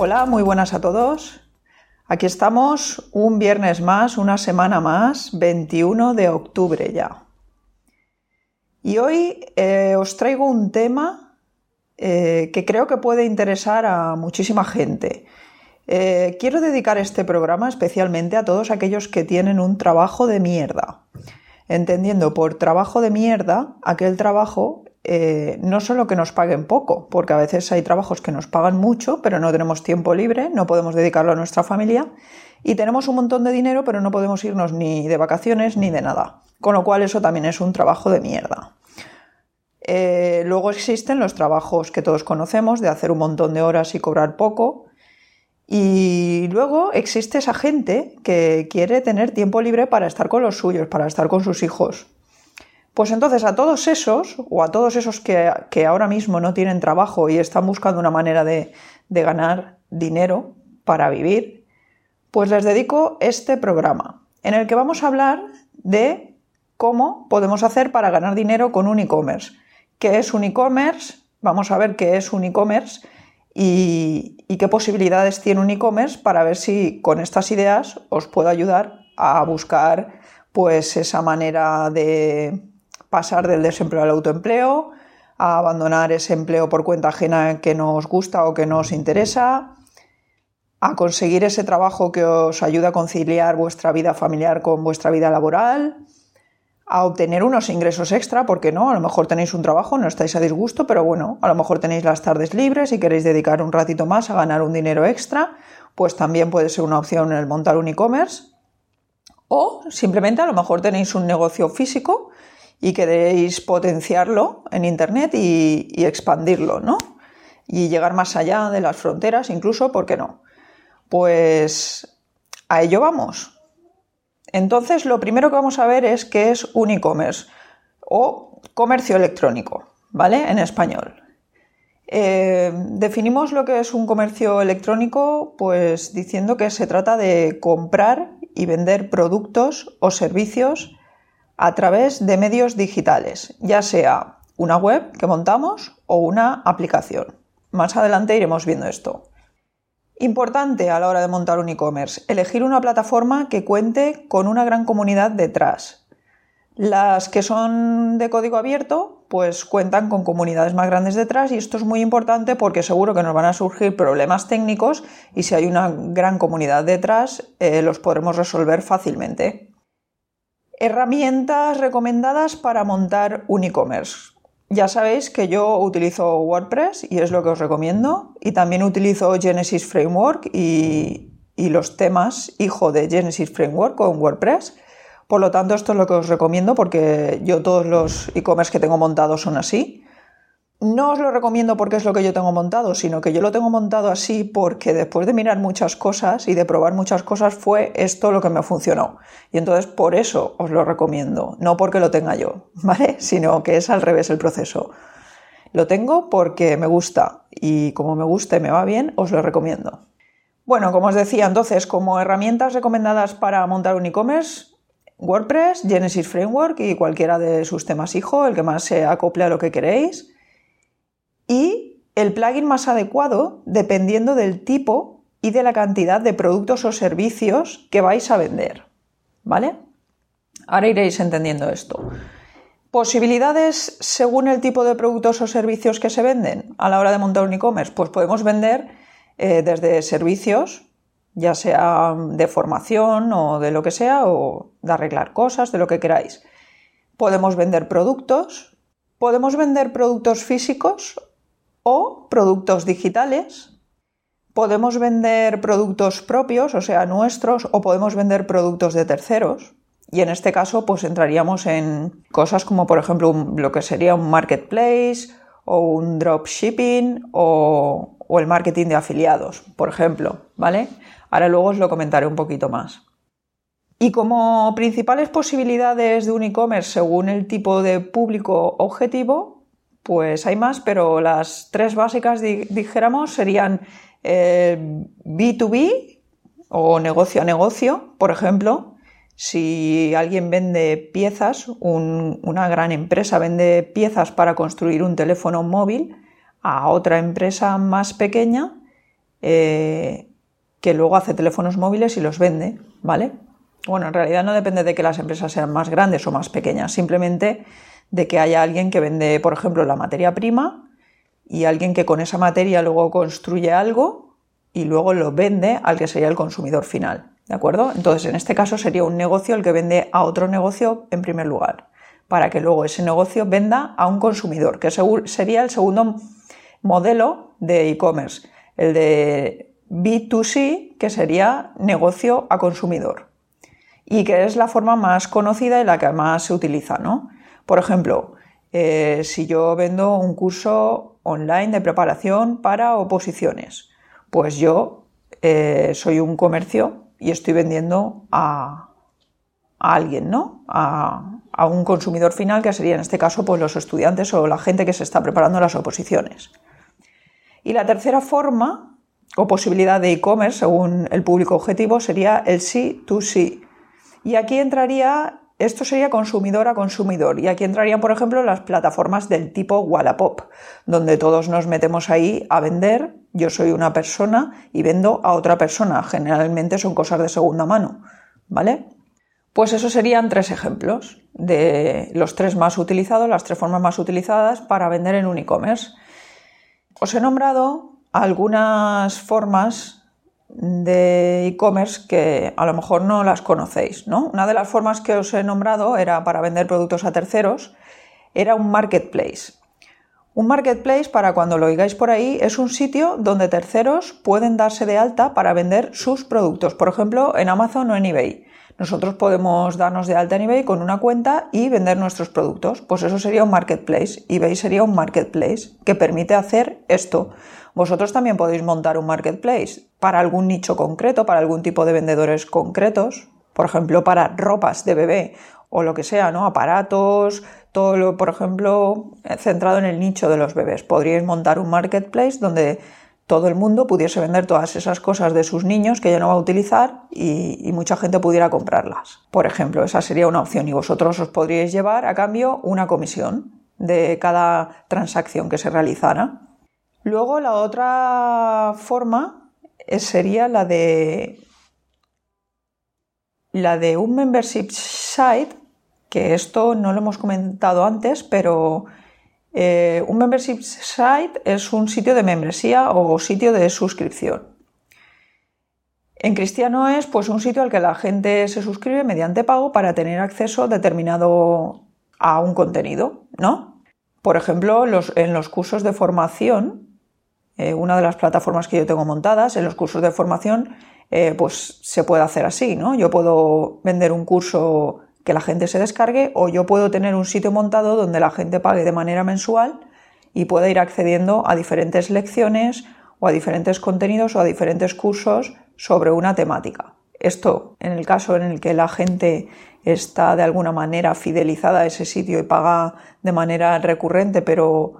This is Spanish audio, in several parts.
Hola, muy buenas a todos. Aquí estamos un viernes más, una semana más, 21 de octubre ya. Y hoy eh, os traigo un tema eh, que creo que puede interesar a muchísima gente. Eh, quiero dedicar este programa especialmente a todos aquellos que tienen un trabajo de mierda. Entendiendo por trabajo de mierda aquel trabajo eh, no solo que nos paguen poco, porque a veces hay trabajos que nos pagan mucho, pero no tenemos tiempo libre, no podemos dedicarlo a nuestra familia, y tenemos un montón de dinero, pero no podemos irnos ni de vacaciones ni de nada. Con lo cual eso también es un trabajo de mierda. Eh, luego existen los trabajos que todos conocemos de hacer un montón de horas y cobrar poco. Y luego existe esa gente que quiere tener tiempo libre para estar con los suyos, para estar con sus hijos. Pues entonces a todos esos, o a todos esos que, ahora mismo no tienen trabajo y están buscando una manera de, de ganar dinero para vivir, pues les dedico este programa, en el que vamos a hablar de cómo podemos hacer para ganar dinero con un e-commerce. ¿Qué es un e-commerce? Vamos a ver qué es un e-commerce y, y, qué posibilidades tiene un e-commerce para ver si con estas ideas os puedo ayudar a buscar pues esa manera de, pasar del desempleo al autoempleo, a abandonar ese empleo por cuenta ajena que nos gusta o que nos interesa, a conseguir ese trabajo que os ayuda a conciliar vuestra vida familiar con vuestra vida laboral, a obtener unos ingresos extra, porque no, a lo mejor tenéis un trabajo, no estáis a disgusto, pero bueno, a lo mejor tenéis las tardes libres y queréis dedicar un ratito más a ganar un dinero extra, pues también puede ser una opción el montar un e-commerce. O simplemente a lo mejor tenéis un negocio físico y queréis potenciarlo en Internet y, expandirlo, ¿no? Y llegar más allá de las fronteras, incluso, ¿por qué no? Pues a ello vamos. Entonces, lo primero que vamos a ver es qué es un e-commerce o comercio electrónico, ¿vale? En español. Eh, definimos lo que es un comercio electrónico, pues diciendo que se trata de comprar y vender productos o servicios a través de medios digitales, ya sea una web que montamos o una aplicación. Más adelante iremos viendo esto. Importante a la hora de montar un e-commerce, elegir una plataforma que cuente con una gran comunidad detrás. Las que son de código abierto, pues cuentan con comunidades más grandes detrás y esto es muy importante porque seguro que nos van a surgir problemas técnicos y si hay una gran comunidad detrás, eh, los podremos resolver fácilmente. Herramientas recomendadas para montar un e-commerce. Ya sabéis que yo utilizo WordPress y es lo que os recomiendo. Y también utilizo Genesis Framework y, los temas hijo de Genesis Framework con WordPress. Por lo tanto, esto es lo que os recomiendo porque yo todos los e-commerce que tengo montados son así. No os lo recomiendo porque es lo que yo tengo montado, sino que yo lo tengo montado así porque después de mirar muchas cosas y de probar muchas cosas fue esto lo que me funcionó. Y entonces por eso os lo recomiendo, no porque lo tenga yo, ¿vale? Sino que es al revés el proceso. Lo tengo porque me gusta y como me gusta y me va bien, os lo recomiendo. Bueno, como os decía, entonces, como herramientas recomendadas para montar un e-commerce, WordPress, Genesis Framework y cualquiera de sus temas hijo, el que más se acople a lo que queréis el plugin más adecuado dependiendo del tipo y de la cantidad de productos o servicios que vais a vender. ¿Vale? Ahora iréis entendiendo esto. Posibilidades según el tipo de productos o servicios que se venden a la hora de montar un e-commerce. Pues podemos vender eh, desde servicios, ya sea de formación o de lo que sea, o de arreglar cosas, de lo que queráis. Podemos vender productos, podemos vender productos físicos o productos digitales. Podemos vender productos propios, o sea, nuestros, o podemos vender productos de terceros. Y en este caso, pues entraríamos en cosas como, por ejemplo, lo que sería un marketplace o un dropshipping o, o el marketing de afiliados, por ejemplo, ¿vale? Ahora luego os lo comentaré un poquito más. Y como principales posibilidades de un e-commerce según el tipo de público objetivo, pues hay más, pero las tres básicas, dijéramos, serían B2B eh, o negocio a negocio, por ejemplo, si alguien vende piezas, una gran empresa vende piezas para construir un teléfono móvil a otra empresa más pequeña eh, que luego hace teléfonos móviles y los vende, ¿vale? Bueno, en realidad no depende de que las empresas sean más grandes o más pequeñas, simplemente de que haya alguien que vende, por ejemplo, la materia prima y alguien que con esa materia luego construye algo y luego lo vende al que sería el consumidor final. ¿De acuerdo? Entonces, en este caso sería un negocio el que vende a otro negocio en primer lugar, para que luego ese negocio venda a un consumidor, que sería el segundo modelo de e-commerce, el de B2C, que sería negocio a consumidor, y que es la forma más conocida y la que más se utiliza, ¿no? Por ejemplo, eh, si yo vendo un curso online de preparación para oposiciones, pues yo eh, soy un comercio y estoy vendiendo a, alguien, ¿no? A, un consumidor final, que sería en este caso pues, los estudiantes o la gente que se está preparando las oposiciones. Y la tercera forma o posibilidad de e-commerce, según el público objetivo, sería el C2C. Y aquí entraría, esto sería consumidor a consumidor. Y aquí entrarían, por ejemplo, las plataformas del tipo Wallapop, donde todos nos metemos ahí a vender yo soy una persona y vendo a otra persona. Generalmente son cosas de segunda mano, ¿vale? Pues esos serían tres ejemplos de los tres más utilizados, las tres formas más utilizadas para vender en un e-commerce. Os he nombrado algunas formas de e-commerce que a lo mejor no las conocéis, ¿no? Una de las formas que os he nombrado era para vender productos a terceros, era un marketplace. Un marketplace, para cuando lo oigáis por ahí, es un sitio donde terceros pueden darse de alta para vender sus productos, por ejemplo, en Amazon o en eBay. Nosotros podemos darnos de alta en eBay con una cuenta y vender nuestros productos. Pues eso sería un marketplace. eBay sería un marketplace que permite hacer esto. Vosotros también podéis montar un marketplace para algún nicho concreto, para algún tipo de vendedores concretos, por ejemplo, para ropas de bebé o lo que sea, ¿no? Aparatos, todo lo, por ejemplo, centrado en el nicho de los bebés. Podríais montar un marketplace donde todo el mundo pudiese vender todas esas cosas de sus niños que ya no va a utilizar y, mucha gente pudiera comprarlas. Por ejemplo, esa sería una opción y vosotros os podríais llevar a cambio una comisión de cada transacción que se realizara. Luego la otra forma sería la de la de un membership site que esto no lo hemos comentado antes, pero eh, un membership site es un sitio de membresía o sitio de suscripción. En cristiano es pues un sitio al que la gente se suscribe mediante pago para tener acceso determinado a un contenido, ¿no? Por ejemplo, en los cursos de formación, eh, una de las plataformas que yo tengo montadas, en los cursos de formación, eh, pues se puede hacer así, ¿no? Yo puedo vender un curso que la gente se descargue o yo puedo tener un sitio montado donde la gente pague de manera mensual y pueda ir accediendo a diferentes lecciones o a diferentes contenidos o a diferentes cursos sobre una temática. Esto en el caso en el que la gente está de alguna manera fidelizada a ese sitio y paga de manera recurrente, pero,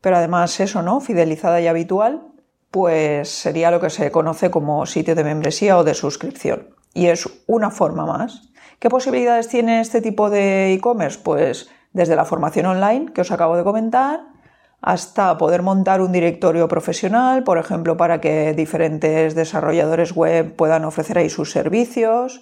pero además eso, ¿no? Fidelizada y habitual, pues sería lo que se conoce como sitio de membresía o de suscripción. Y es una forma más ¿Qué posibilidades tiene este tipo de e-commerce? Pues desde la formación online que os acabo de comentar hasta poder montar un directorio profesional, por ejemplo, para que diferentes desarrolladores web puedan ofrecer ahí sus servicios.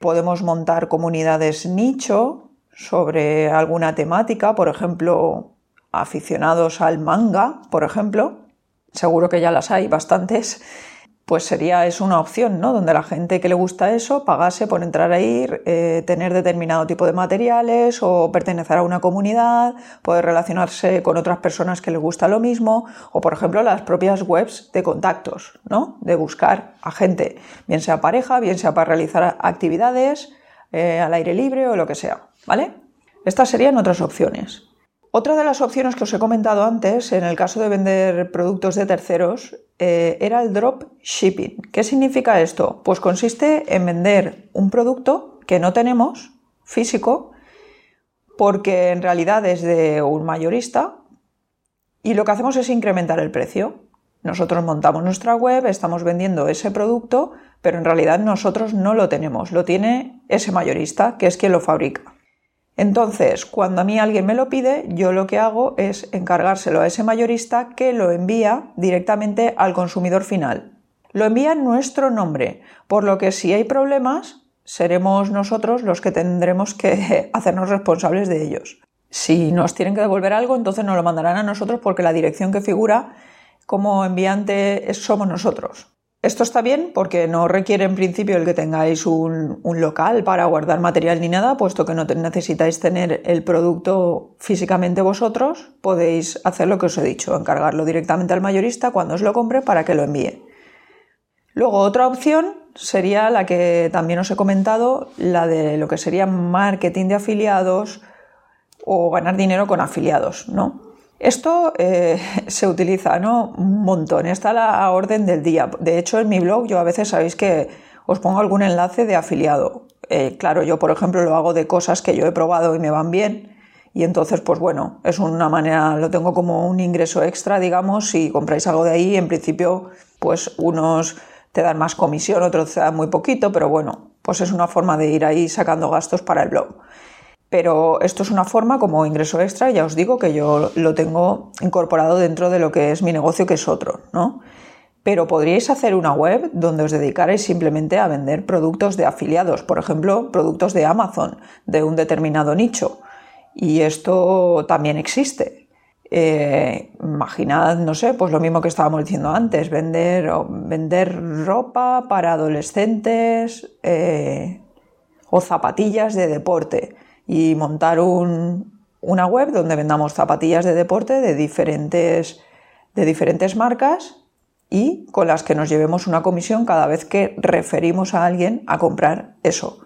Podemos montar comunidades nicho sobre alguna temática, por ejemplo, aficionados al manga, por ejemplo. Seguro que ya las hay bastantes pues sería es una opción, ¿no? Donde la gente que le gusta eso pagase por entrar ahí, eh, tener determinado tipo de materiales o pertenecer a una comunidad, poder relacionarse con otras personas que les gusta lo mismo, o por ejemplo las propias webs de contactos, ¿no? De buscar a gente, bien sea pareja, bien sea para realizar actividades eh, al aire libre o lo que sea, ¿vale? Estas serían otras opciones. Otra de las opciones que os he comentado antes, en el caso de vender productos de terceros, eh, era el drop shipping. ¿Qué significa esto? Pues consiste en vender un producto que no tenemos físico porque en realidad es de un mayorista y lo que hacemos es incrementar el precio. Nosotros montamos nuestra web, estamos vendiendo ese producto, pero en realidad nosotros no lo tenemos, lo tiene ese mayorista, que es quien lo fabrica. Entonces, cuando a mí alguien me lo pide, yo lo que hago es encargárselo a ese mayorista que lo envía directamente al consumidor final. Lo envía en nuestro nombre, por lo que si hay problemas, seremos nosotros los que tendremos que hacernos responsables de ellos. Si nos tienen que devolver algo, entonces nos lo mandarán a nosotros porque la dirección que figura como enviante somos nosotros. Esto está bien porque no requiere en principio el que tengáis un, local para guardar material ni nada, puesto que no necesitáis tener el producto físicamente vosotros, podéis hacer lo que os he dicho, encargarlo directamente al mayorista cuando os lo compre para que lo envíe. Luego otra opción sería la que también os he comentado, la de lo que sería marketing de afiliados o ganar dinero con afiliados, ¿no? Esto eh, se utiliza ¿no? un montón, está la orden del día. De hecho, en mi blog yo a veces sabéis que os pongo algún enlace de afiliado. Eh, claro, yo por ejemplo lo hago de cosas que yo he probado y me van bien. Y entonces, pues bueno, es una manera, lo tengo como un ingreso extra, digamos, si compráis algo de ahí, en principio, pues unos te dan más comisión, otros te dan muy poquito, pero bueno, pues es una forma de ir ahí sacando gastos para el blog. Pero esto es una forma como ingreso extra, ya os digo que yo lo tengo incorporado dentro de lo que es mi negocio, que es otro, ¿no? Pero podríais hacer una web donde os dedicarais simplemente a vender productos de afiliados, por ejemplo, productos de Amazon, de un determinado nicho. Y esto también existe. Eh, imaginad, no sé, pues lo mismo que estábamos diciendo antes, vender, vender ropa para adolescentes eh, o zapatillas de deporte y montar una web donde vendamos zapatillas de deporte de diferentes, de diferentes marcas y con las que nos llevemos una comisión cada vez que referimos a alguien a comprar eso.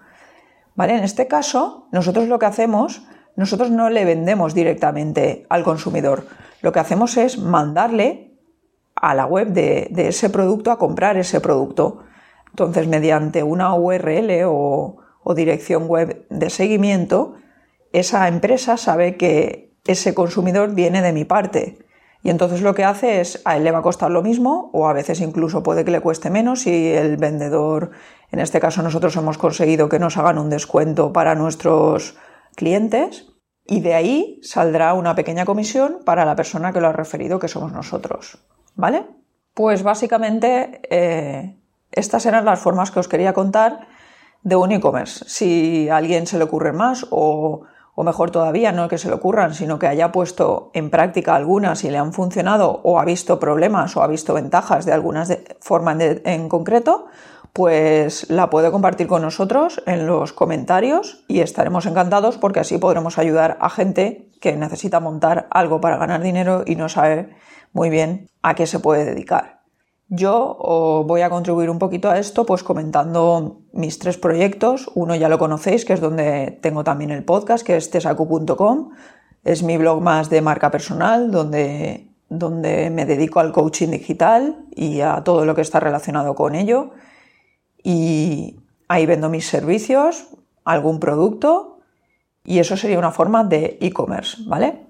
¿Vale? En este caso, nosotros lo que hacemos, nosotros no le vendemos directamente al consumidor. Lo que hacemos es mandarle a la web de, de ese producto a comprar ese producto. Entonces, mediante una URL o, o dirección web de seguimiento, esa empresa sabe que ese consumidor viene de mi parte. Y entonces lo que hace es, a él le va a costar lo mismo o a veces incluso puede que le cueste menos si el vendedor, en este caso nosotros hemos conseguido que nos hagan un descuento para nuestros clientes y de ahí saldrá una pequeña comisión para la persona que lo ha referido, que somos nosotros. ¿Vale? Pues básicamente eh, estas eran las formas que os quería contar de un e-commerce. Si a alguien se le ocurre más o, mejor todavía, no que se le ocurran, sino que haya puesto en práctica algunas y le han funcionado o ha visto problemas o ha visto ventajas de algunas de, formas en concreto, pues la puede compartir con nosotros en los comentarios y estaremos encantados porque así podremos ayudar a gente que necesita montar algo para ganar dinero y no sabe muy bien a qué se puede dedicar. Yo voy a contribuir un poquito a esto pues comentando mis tres proyectos. Uno ya lo conocéis, que es donde tengo también el podcast, que es tesacu.com. Es mi blog más de marca personal, donde, donde me dedico al coaching digital y a todo lo que está relacionado con ello. Y ahí vendo mis servicios, algún producto, y eso sería una forma de e-commerce, ¿vale?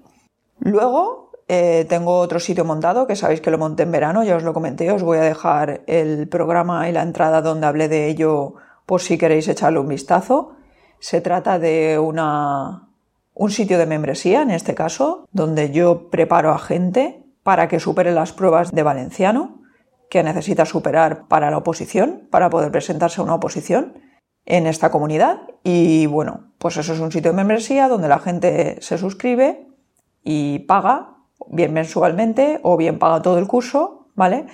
Luego eh, tengo otro sitio montado que sabéis que lo monté en verano, ya os lo comenté, os voy a dejar el programa y la entrada donde hablé de ello por si queréis echarle un vistazo. Se trata de una, un sitio de membresía, en este caso, donde yo preparo a gente para que supere las pruebas de valenciano que necesita superar para la oposición, para poder presentarse a una oposición en esta comunidad. Y bueno, pues eso es un sitio de membresía donde la gente se suscribe y paga bien mensualmente o bien paga todo el curso, ¿vale?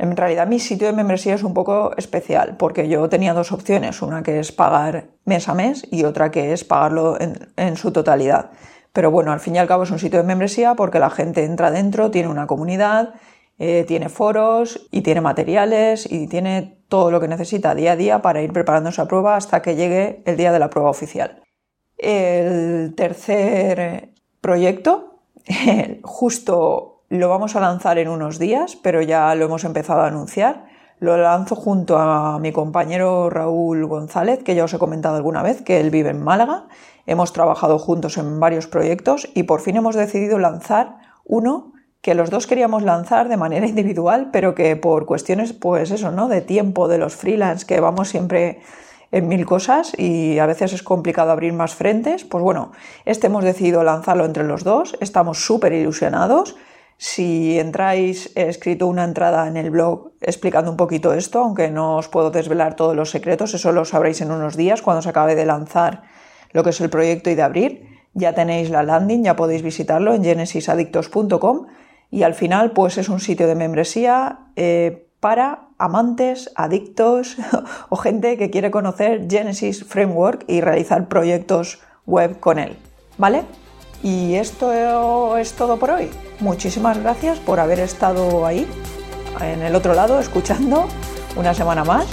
En realidad mi sitio de membresía es un poco especial porque yo tenía dos opciones, una que es pagar mes a mes y otra que es pagarlo en, su totalidad. Pero bueno, al fin y al cabo es un sitio de membresía porque la gente entra dentro, tiene una comunidad, eh, tiene foros y tiene materiales y tiene todo lo que necesita día a día para ir preparando esa prueba hasta que llegue el día de la prueba oficial. El tercer proyecto justo lo vamos a lanzar en unos días, pero ya lo hemos empezado a anunciar. Lo lanzo junto a mi compañero Raúl González, que ya os he comentado alguna vez que él vive en Málaga. Hemos trabajado juntos en varios proyectos y por fin hemos decidido lanzar uno que los dos queríamos lanzar de manera individual, pero que por cuestiones, pues eso, ¿no? De tiempo, de los freelance, que vamos siempre en mil cosas y a veces es complicado abrir más frentes, pues bueno, este hemos decidido lanzarlo entre los dos, estamos súper ilusionados. Si entráis, he escrito una entrada en el blog explicando un poquito esto, aunque no os puedo desvelar todos los secretos, eso lo sabréis en unos días cuando se acabe de lanzar lo que es el proyecto y de abrir. Ya tenéis la landing, ya podéis visitarlo en genesisadictos.com y al final pues es un sitio de membresía eh, para amantes, adictos o gente que quiere conocer Genesis Framework y realizar proyectos web con él. ¿Vale? Y esto es todo por hoy. Muchísimas gracias por haber estado ahí, en el otro lado, escuchando una semana más.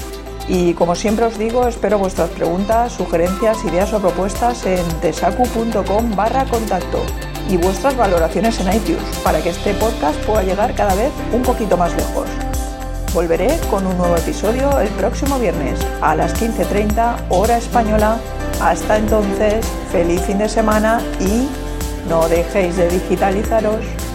Y como siempre os digo, espero vuestras preguntas, sugerencias, ideas o propuestas en tesacu.com barra contacto y vuestras valoraciones en iTunes para que este podcast pueda llegar cada vez un poquito más lejos. Volveré con un nuevo episodio el próximo viernes a las 15.30 hora española. Hasta entonces, feliz fin de semana y no dejéis de digitalizaros.